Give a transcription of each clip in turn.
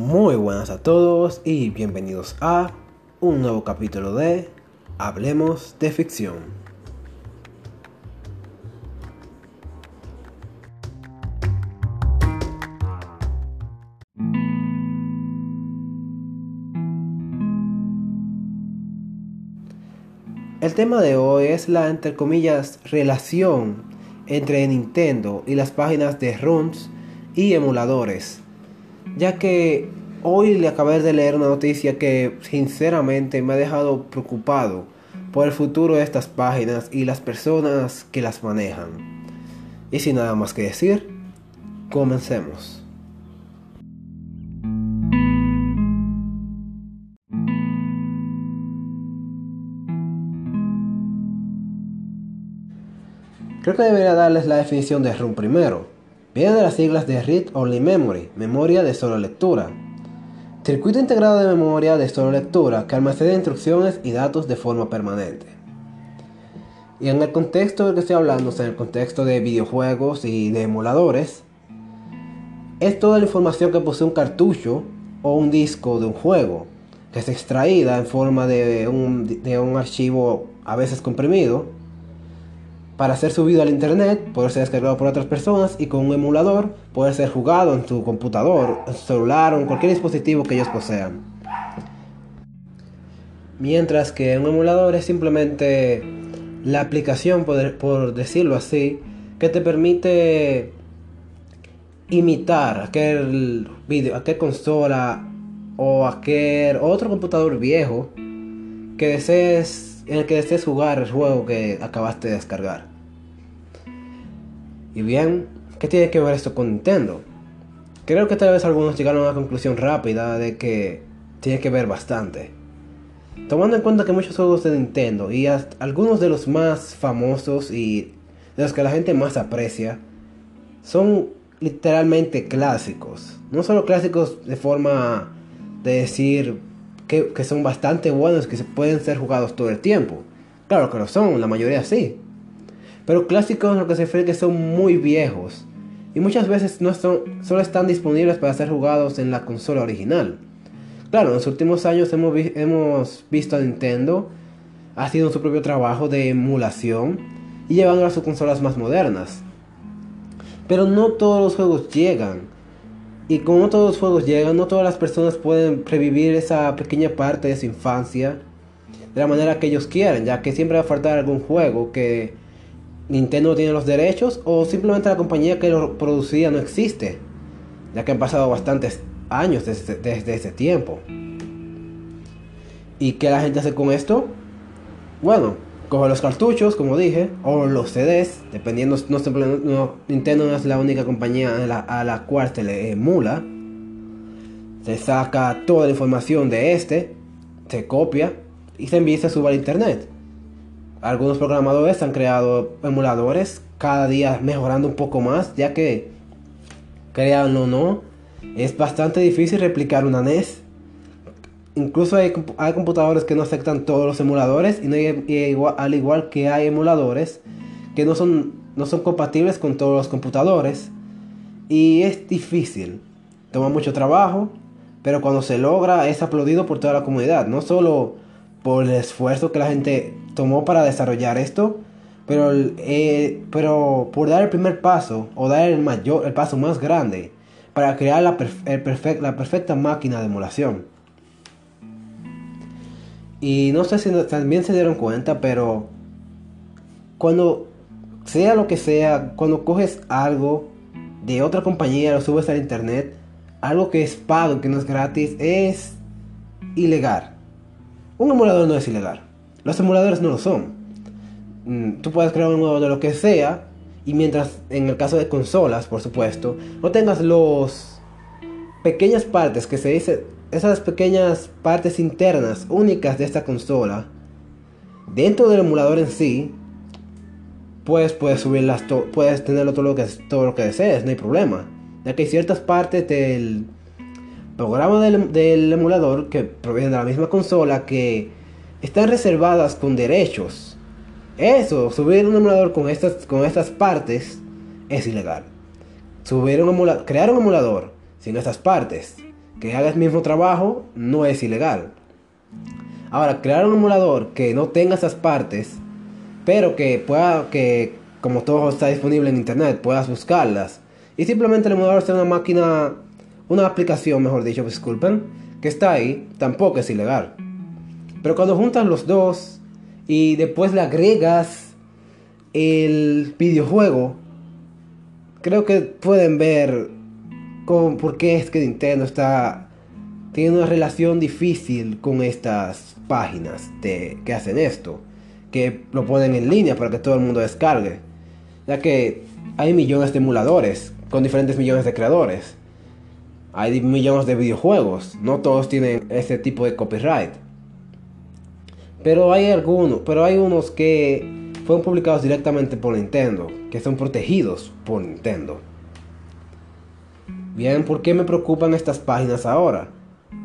Muy buenas a todos y bienvenidos a un nuevo capítulo de Hablemos de Ficción. El tema de hoy es la, entre comillas, relación entre Nintendo y las páginas de ROMs y emuladores ya que hoy le acabé de leer una noticia que sinceramente me ha dejado preocupado por el futuro de estas páginas y las personas que las manejan. Y sin nada más que decir, comencemos. Creo que debería darles la definición de ROM primero. Viene de las siglas de Read Only Memory, memoria de solo lectura. Circuito integrado de memoria de solo lectura que almacena instrucciones y datos de forma permanente. Y en el contexto del que estoy hablando, o sea, en el contexto de videojuegos y de emuladores, es toda la información que posee un cartucho o un disco de un juego, que es extraída en forma de un, de un archivo a veces comprimido para ser subido al internet, poder ser descargado por otras personas y con un emulador poder ser jugado en tu computador, celular o en cualquier dispositivo que ellos posean. Mientras que un emulador es simplemente la aplicación, por, decirlo así, que te permite imitar aquel video, aquel consola o aquel otro computador viejo que desees, en el que desees jugar el juego que acabaste de descargar. Y bien, ¿qué tiene que ver esto con Nintendo? Creo que tal vez algunos llegaron a una conclusión rápida de que tiene que ver bastante. Tomando en cuenta que muchos juegos de Nintendo y algunos de los más famosos y de los que la gente más aprecia son literalmente clásicos. No solo clásicos de forma de decir que, que son bastante buenos, que se pueden ser jugados todo el tiempo. Claro que lo son, la mayoría sí. Pero clásicos lo que se refiere que son muy viejos y muchas veces no son, solo están disponibles para ser jugados en la consola original. Claro, en los últimos años hemos, hemos visto a Nintendo haciendo su propio trabajo de emulación y llevando a sus consolas más modernas. Pero no todos los juegos llegan. Y como no todos los juegos llegan, no todas las personas pueden revivir esa pequeña parte de su infancia de la manera que ellos quieren, ya que siempre va a faltar algún juego que Nintendo tiene los derechos o simplemente la compañía que lo producía no existe, ya que han pasado bastantes años desde, ese tiempo. ¿Y qué la gente hace con esto? Bueno, coge los cartuchos, como dije, o los CDs, dependiendo, no, Nintendo no es la única compañía a la, a cual se le emula. Se saca toda la información de este, se copia y se envía se sube al internet. Algunos programadores han creado emuladores cada día mejorando un poco más, ya que, créanlo o no, es bastante difícil replicar una NES. Incluso hay, computadores que no aceptan todos los emuladores y, al igual que hay emuladores que no son, no son compatibles con todos los computadores. Y es difícil, toma mucho trabajo, pero cuando se logra es aplaudido por toda la comunidad, no solo por el esfuerzo que la gente tomó para desarrollar esto, pero, eh, pero por dar el primer paso o dar el, mayor, el paso más grande para crear la, la perfecta máquina de emulación. Y no sé si también se dieron cuenta, pero cuando sea lo que sea, cuando coges algo de otra compañía, lo subes al internet, algo que es pago, que no es gratis, es ilegal. Un emulador no es ilegal. Los emuladores no lo son. Mm, tú puedes crear un emulador de lo que sea y mientras en el caso de consolas, por supuesto, no tengas los pequeñas partes que se dice esas pequeñas partes internas únicas de esta consola dentro del emulador en sí, pues puedes subirlas, puedes tenerlo todo lo que todo lo que desees, no hay problema. Ya que hay ciertas partes del programa del, emulador que provienen de la misma consola que están reservadas con derechos. Eso, subir un emulador con estas, con estas partes es ilegal. Subir un emulador, crear un emulador sin estas partes que haga el mismo trabajo no es ilegal. Ahora, crear un emulador que no tenga esas partes, pero que pueda, que como todo está disponible en internet, puedas buscarlas. Y simplemente el emulador sea una máquina, una aplicación, mejor dicho, disculpen, que está ahí, tampoco es ilegal. Pero cuando juntas los dos y después le agregas el videojuego, creo que pueden ver con, por qué es que Nintendo está tiene una relación difícil con estas páginas de, que hacen esto, que lo ponen en línea para que todo el mundo descargue, ya que hay millones de emuladores con diferentes millones de creadores. Hay millones de videojuegos, no todos tienen ese tipo de copyright. Pero hay algunos, pero hay unos que fueron publicados directamente por Nintendo, que son protegidos por Nintendo. Bien, ¿por qué me preocupan estas páginas ahora?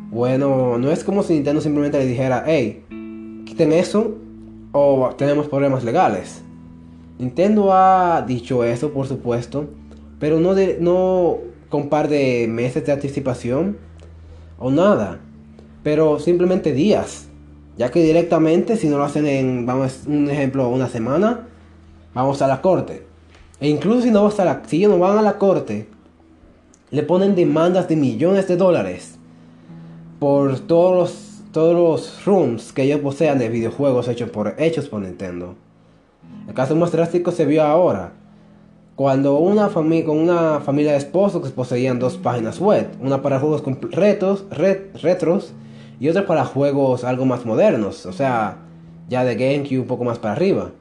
Bueno, no es como si Nintendo simplemente le dijera, hey, quiten eso o tenemos problemas legales. Nintendo ha dicho eso, por supuesto, pero no, de, no con par de meses de anticipación o nada, pero simplemente días. Ya que directamente, si no lo hacen en, vamos, un ejemplo, una semana, vamos a la corte. E incluso si no, a la, si ellos no van a la corte, le ponen demandas de millones de dólares por todos los, todos los rooms que ellos posean de videojuegos hechos por, hechos por Nintendo. El caso más drástico se vio ahora, cuando una familia con una familia de esposos poseían dos páginas web, una para juegos retos, retros y otra para juegos algo más modernos, o sea, ya de GameCube un poco más para arriba.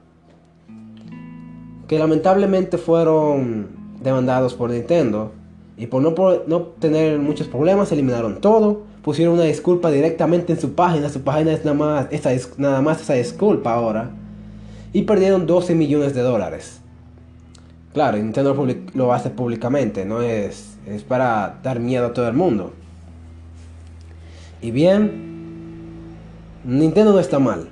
Que lamentablemente fueron demandados por Nintendo y por no, no tener muchos problemas eliminaron todo, pusieron una disculpa directamente en su página, su página es nada más esa, nada más esa disculpa ahora y perdieron 12 millones de dólares. Claro, Nintendo lo hace públicamente, no es, es para dar miedo a todo el mundo. Y bien, Nintendo no está mal.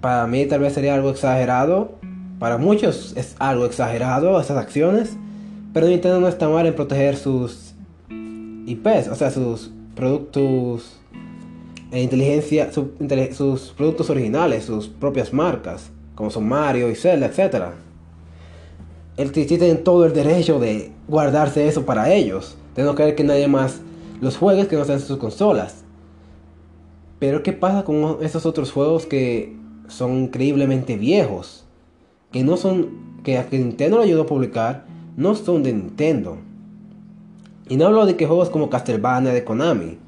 Para mí tal vez sería algo exagerado. Para muchos es algo exagerado esas acciones. Pero Nintendo no está mal en proteger sus IPs, o sea, sus productos e inteligencia, sus productos originales, sus propias marcas, como son Mario y Zelda, etc. El tienen todo el derecho de guardarse eso para ellos, de no querer que nadie más los juegos que no sean sus consolas. Pero ¿qué pasa con esos otros juegos que son increíblemente viejos? Que no son, que a Nintendo lo ayudó a publicar, no son de Nintendo. Y no hablo de que juegos como Castlevania de Konami.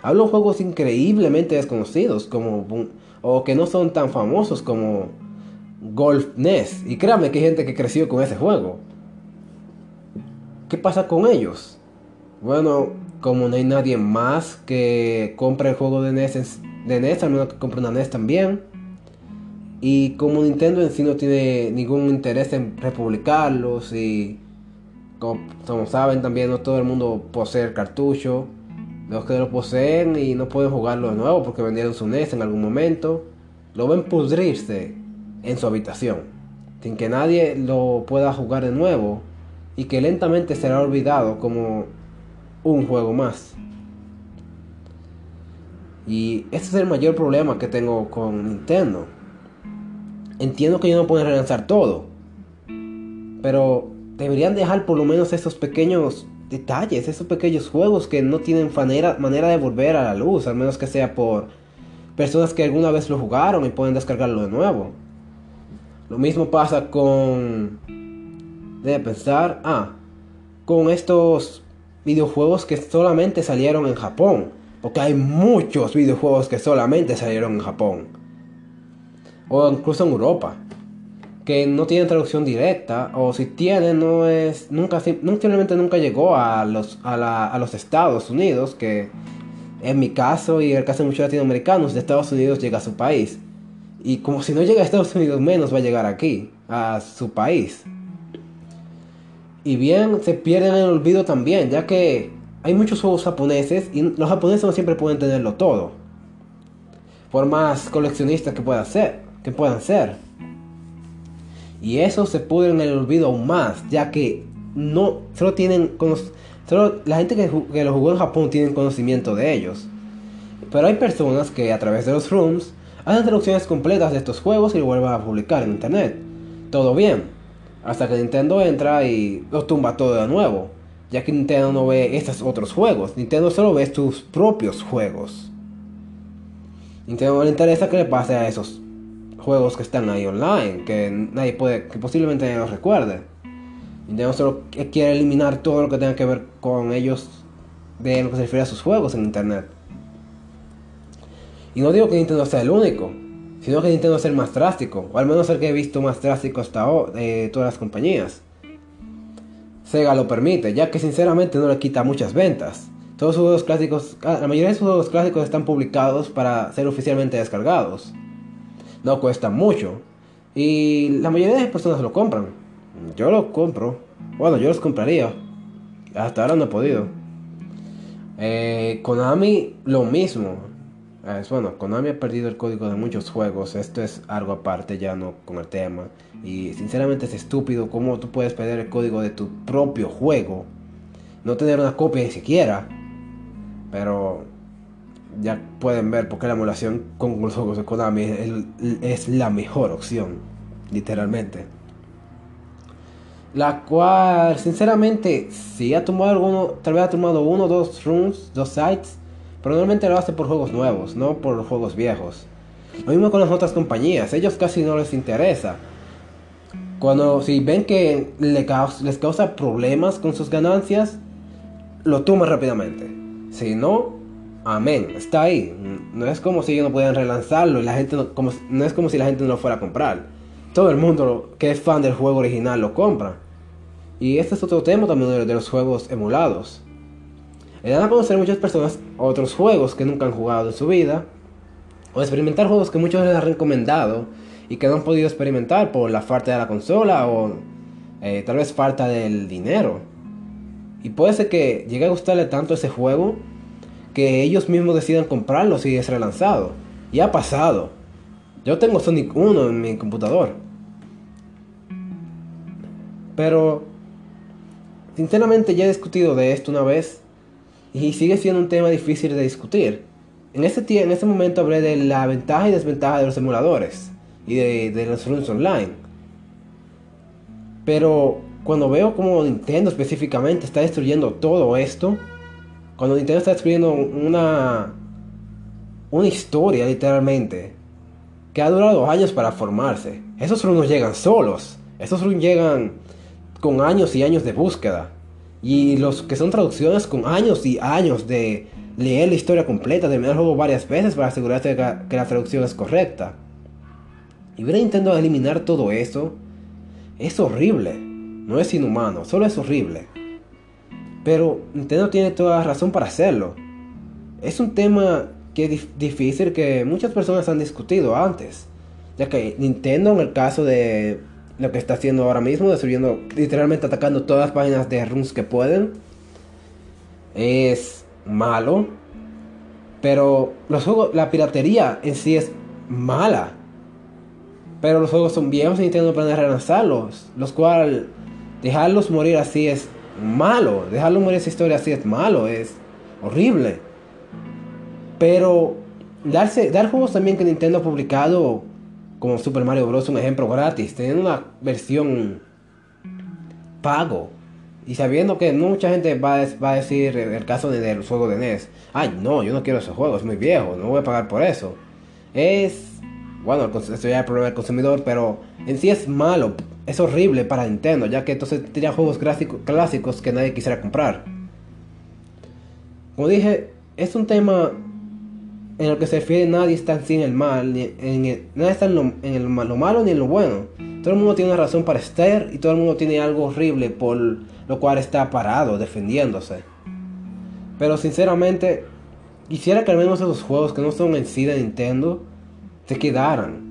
Hablo de juegos increíblemente desconocidos como o que no son tan famosos como Golf NES. Y créanme que hay gente que creció con ese juego. ¿Qué pasa con ellos? Bueno, como no hay nadie más que compre el juego de NES, de NES, al menos que compre una NES también. Y como Nintendo en sí no tiene ningún interés en republicarlos y como, saben también no todo el mundo posee el cartucho. Los que lo poseen y no pueden jugarlo de nuevo porque vendieron su NES en algún momento, lo ven pudrirse en su habitación, sin que nadie lo pueda jugar de nuevo y que lentamente será olvidado como un juego más. Y ese es el mayor problema que tengo con Nintendo. Entiendo que ellos no pueden relanzar todo. Pero deberían dejar por lo menos esos pequeños detalles, esos pequeños juegos que no tienen manera, manera de volver a la luz, al menos que sea por personas que alguna vez lo jugaron y pueden descargarlo de nuevo. Lo mismo pasa con... Debe pensar... Ah, con estos videojuegos que solamente salieron en Japón. Porque hay muchos videojuegos que solamente salieron en Japón. O incluso en Europa. Que no tienen traducción directa. O si tienen, no es. Nunca, simplemente nunca llegó a los, a, a los Estados Unidos. Que en mi caso y el caso de muchos latinoamericanos, de Estados Unidos llega a su país. Y como si no llega a Estados Unidos, menos va a llegar aquí, a su país. Y bien, se pierden en el olvido también, ya que hay muchos juegos japoneses y los japoneses no siempre pueden tenerlo todo. Por más coleccionistas que puedan ser, que puedan ser. Y eso se pudre en el olvido aún más, ya que no solo tienen Solo la gente que, que lo jugó en Japón tiene conocimiento de ellos. Pero hay personas que a través de los rooms hacen traducciones completas de estos juegos y lo vuelven a publicar en internet. Todo bien. Hasta que Nintendo entra y lo tumba todo de nuevo. Ya que Nintendo no ve estos otros juegos. Nintendo solo ve sus propios juegos. Nintendo no le interesa que le pase a esos juegos que están ahí online. Que nadie puede, que posiblemente nadie los recuerde. Nintendo solo quiere eliminar todo lo que tenga que ver con ellos de lo que se refiere a sus juegos en internet. Y no digo que Nintendo sea el único, sino que Nintendo sea el más drástico, o al menos el que he visto más drástico hasta ahora de todas las compañías. Sega lo permite, ya que sinceramente no le quita muchas ventas. Todos sus juegos clásicos, la mayoría de sus juegos clásicos están publicados para ser oficialmente descargados. No cuesta mucho. Y la mayoría de las personas lo compran. Yo lo compro. Bueno, yo los compraría. Hasta ahora no he podido. Eh, Konami lo mismo. Es, bueno, Konami ha perdido el código de muchos juegos. Esto es algo aparte ya no con el tema. Y sinceramente es estúpido cómo tú puedes perder el código de tu propio juego. No tener una copia ni siquiera. Pero ya pueden ver por qué la emulación con los juegos de Konami es, es la mejor opción. Literalmente. La cual, sinceramente, si ha tomado alguno, tal vez ha tomado uno, dos runs, dos sites pero normalmente lo hace por juegos nuevos, no por juegos viejos. Lo mismo con las otras compañías, ellos casi no les interesa. Cuando si ven que les causa problemas con sus ganancias, lo toman rápidamente. Si no, amén, está ahí. No es como si ellos no pudieran relanzarlo y la gente no, como, no es como si la gente no lo fuera a comprar. Todo el mundo que es fan del juego original lo compra. Y este es otro tema también de los juegos emulados. Le dan a conocer a muchas personas otros juegos que nunca han jugado en su vida, o experimentar juegos que muchos les han recomendado y que no han podido experimentar por la falta de la consola o eh, tal vez falta del dinero. Y puede ser que llegue a gustarle tanto ese juego que ellos mismos decidan comprarlo si es relanzado. Y ha pasado. Yo tengo Sonic 1 en mi computador. Pero, sinceramente ya he discutido de esto una vez y sigue siendo un tema difícil de discutir. En este, en este momento hablé de la ventaja y desventaja de los emuladores y de, los runs online. Pero cuando veo como Nintendo específicamente está destruyendo todo esto, cuando Nintendo está destruyendo una, una historia literalmente, que ha durado años para formarse, esos runs llegan solos, esos runs llegan con años y años de búsqueda. Y los que son traducciones con años y años de leer la historia completa, de mirar el juego varias veces para asegurarse que, la traducción es correcta. Y ver a Nintendo eliminar todo eso es horrible. No es inhumano, solo es horrible. Pero Nintendo tiene toda la razón para hacerlo. Es un tema que es difícil que muchas personas han discutido antes. Ya que Nintendo en el caso de lo que está haciendo ahora mismo, destruyendo, literalmente atacando todas las páginas de runs que pueden. Es malo. Pero los juegos, la piratería en sí es mala. Pero los juegos son viejos y Nintendo planea relanzarlos. Los cuales dejarlos morir así es malo. Dejarlos morir esa historia así es malo. Es horrible. Pero darse, dar juegos también que Nintendo ha publicado como Super Mario Bros. un ejemplo gratis, teniendo una versión pago. Y sabiendo que mucha gente va a, va a decir el caso de, del juego de NES, ay no, yo no quiero ese juego, es muy viejo, no voy a pagar por eso. Es, bueno, esto ya es problema del consumidor, pero en sí es malo, es horrible para Nintendo, ya que entonces tendría juegos clásicos que nadie quisiera comprar. Como dije, es un tema en lo que se refiere nadie está sin el mal, ni en está en, lo, en lo malo ni en lo bueno. Todo el mundo tiene una razón para estar y todo el mundo tiene algo horrible por lo cual está parado, defendiéndose. Pero sinceramente, quisiera que al menos esos juegos que no son en sí de Nintendo se quedaran.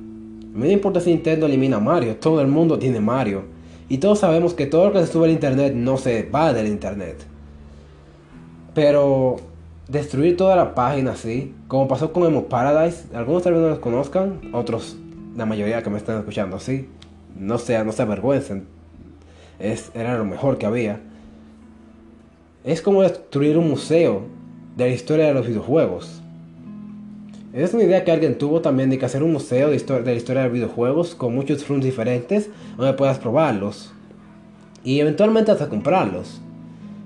A mí no importa si Nintendo elimina Mario, todo el mundo tiene Mario. Y todos sabemos que todo lo que se sube al internet no se va del internet. Pero destruir toda la página así, como pasó con Emo Paradise. Algunos tal vez no los conozcan, otros, la mayoría que me están escuchando así, no sea, no se avergüencen. Es, era lo mejor que había. es como destruir un museo de la historia de los videojuegos. Es una idea que alguien tuvo también de que hacer un museo de, de la historia de los videojuegos con muchos rooms diferentes donde puedas probarlos y eventualmente hasta comprarlos.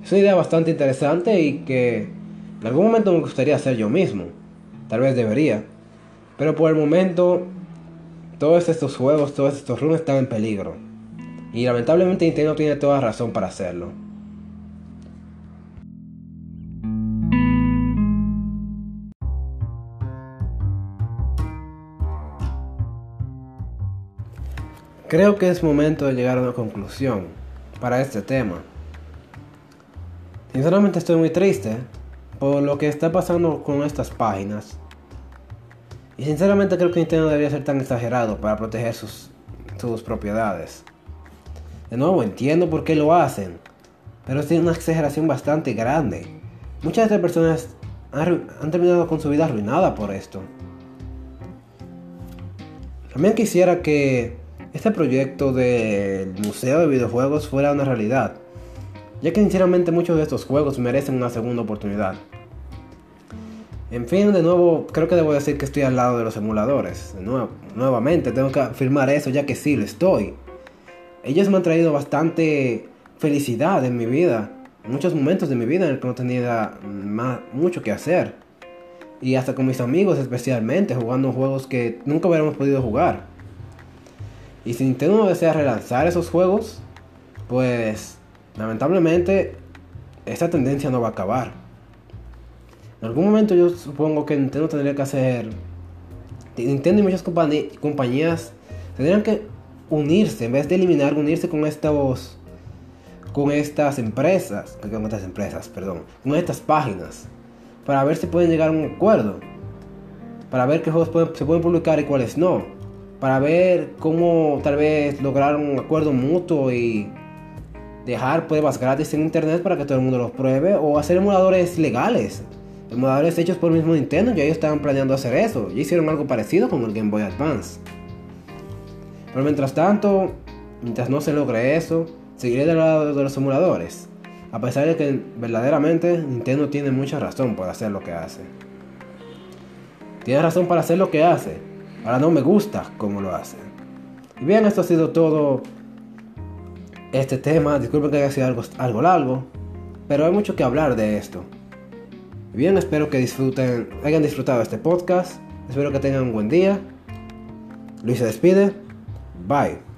Es una idea bastante interesante y que en algún momento me gustaría hacer yo mismo. Tal vez debería. Pero por el momento, todos estos juegos, todos estos rooms están en peligro. Y lamentablemente Nintendo tiene toda razón para hacerlo. Creo que es momento de llegar a una conclusión para este tema. Sinceramente estoy muy triste por lo que está pasando con estas páginas. Y sinceramente creo que Nintendo debería ser tan exagerado para proteger sus, sus propiedades. De nuevo, entiendo por qué lo hacen, pero es una exageración bastante grande. Muchas de estas personas han, han terminado con su vida arruinada por esto. También quisiera que este proyecto del Museo de Videojuegos fuera una realidad, ya que sinceramente muchos de estos juegos merecen una segunda oportunidad. En fin, de nuevo, creo que debo decir que estoy al lado de los emuladores. De nuevo, nuevamente, tengo que afirmar eso ya que sí, lo estoy. Ellos me han traído bastante felicidad en mi vida. muchos momentos de mi vida en el que no tenía mucho que hacer. Y hasta con mis amigos especialmente, jugando juegos que nunca hubiéramos podido jugar. Y si Nintendo desea relanzar esos juegos, pues lamentablemente esta tendencia no va a acabar. En algún momento yo supongo que Nintendo tendría que hacer... Nintendo y muchas compañías tendrían que unirse, en vez de eliminar, unirse con estos... Con estas empresas, con estas empresas, perdón, con estas páginas, para ver si pueden llegar a un acuerdo, para ver qué juegos se pueden publicar y cuáles no para ver cómo tal vez lograr un acuerdo mutuo y dejar pruebas gratis en internet para que todo el mundo los pruebe o hacer emuladores legales. Emuladores hechos por mismo Nintendo, ya ellos estaban planeando hacer eso. Ya hicieron algo parecido con el Game Boy Advance. Pero mientras tanto, mientras no se logre eso, seguiré del lado de los emuladores. A pesar de que verdaderamente Nintendo tiene mucha razón por hacer lo que hace. Tiene razón para hacer lo que hace Ahora no me gusta cómo lo hacen. Y bien, esto ha sido todo este tema. Disculpen que haya sido algo largo, pero hay mucho que hablar de esto. Bien, espero que disfruten, hayan disfrutado este podcast. Espero que tengan un buen día. Luis se despide. Bye.